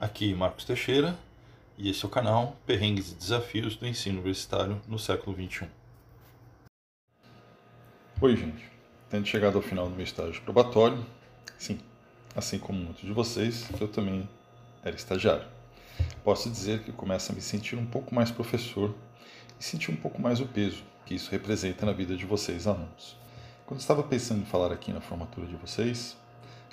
Aqui Marcos Teixeira e esse é o canal Perrengues e Desafios do Ensino Universitário no século XXI. Oi, gente. Tendo chegado ao final do meu estágio probatório, sim, assim como muitos de vocês, eu também era estagiário. Posso dizer que começo a me sentir um pouco mais professor e sentir um pouco mais o peso que isso representa na vida de vocês, alunos. Quando estava pensando em falar aqui na formatura de vocês,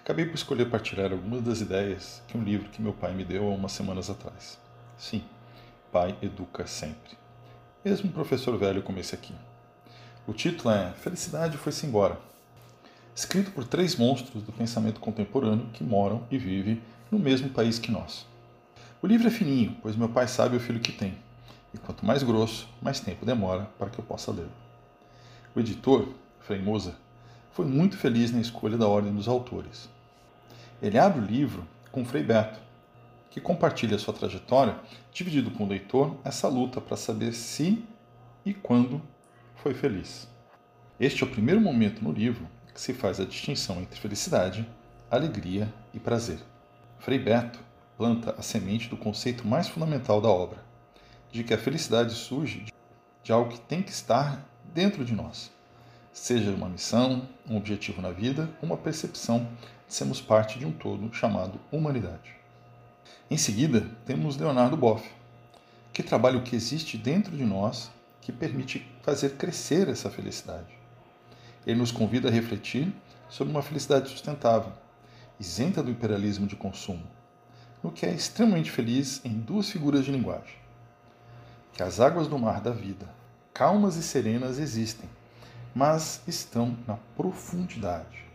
acabei por escolher partilhar algumas das ideias que um livro que meu pai me deu há umas semanas atrás. Sim, pai educa sempre. Mesmo um professor velho como esse aqui. O título é Felicidade Foi-se Embora. Escrito por três monstros do pensamento contemporâneo que moram e vivem no mesmo país que nós. O livro é fininho, pois meu pai sabe o filho que tem, e quanto mais grosso, mais tempo demora para que eu possa lê-lo. O editor, Frei Moza, foi muito feliz na escolha da ordem dos autores. Ele abre o livro com Frei Beto, que compartilha sua trajetória, dividido com o leitor essa luta para saber se e quando foi feliz. Este é o primeiro momento no livro que se faz a distinção entre felicidade, alegria e prazer. Frei Beto planta a semente do conceito mais fundamental da obra, de que a felicidade surge de algo que tem que estar dentro de nós, seja uma missão, um objetivo na vida, uma percepção de sermos parte de um todo chamado humanidade. Em seguida, temos Leonardo Boff, que trabalha o que existe dentro de nós que permite fazer crescer essa felicidade. Ele nos convida a refletir sobre uma felicidade sustentável, isenta do imperialismo de consumo, no que é extremamente feliz em duas figuras de linguagem que as águas do mar da vida, calmas e serenas, existem, mas estão na profundidade.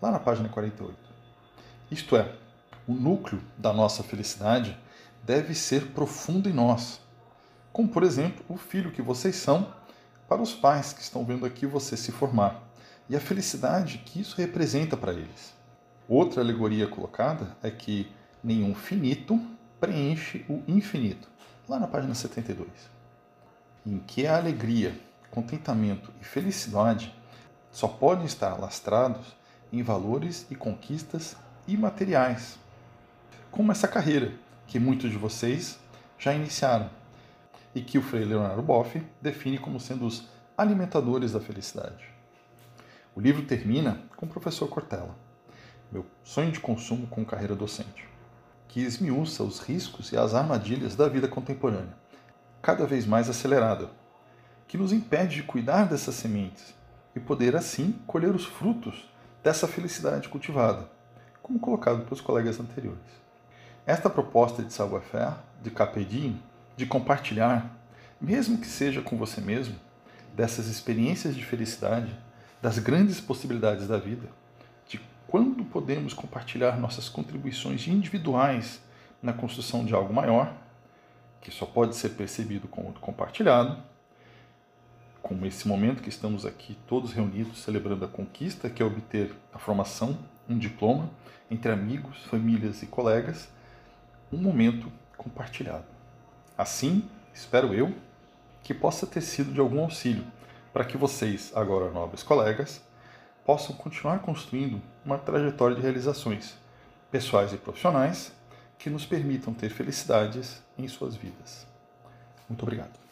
Lá na página 48. Isto é, o núcleo da nossa felicidade deve ser profundo em nós. Como, por exemplo, o filho que vocês são para os pais que estão vendo aqui você se formar e a felicidade que isso representa para eles. Outra alegoria colocada é que nenhum finito preenche o infinito lá na página 72, em que a alegria, contentamento e felicidade só podem estar lastrados em valores e conquistas imateriais, como essa carreira que muitos de vocês já iniciaram e que o Frei Leonardo Boff define como sendo os alimentadores da felicidade. O livro termina com o professor Cortella, meu sonho de consumo com carreira docente que esmiuça os riscos e as armadilhas da vida contemporânea, cada vez mais acelerada, que nos impede de cuidar dessas sementes e poder assim colher os frutos dessa felicidade cultivada, como colocado pelos colegas anteriores. Esta proposta de savoir-faire, de capedinho, de compartilhar, mesmo que seja com você mesmo, dessas experiências de felicidade, das grandes possibilidades da vida, quando podemos compartilhar nossas contribuições individuais na construção de algo maior, que só pode ser percebido como compartilhado, como esse momento que estamos aqui todos reunidos celebrando a conquista, que é obter a formação, um diploma, entre amigos, famílias e colegas, um momento compartilhado. Assim, espero eu, que possa ter sido de algum auxílio para que vocês, agora nobres colegas, possam continuar construindo uma trajetória de realizações pessoais e profissionais que nos permitam ter felicidades em suas vidas. Muito obrigado.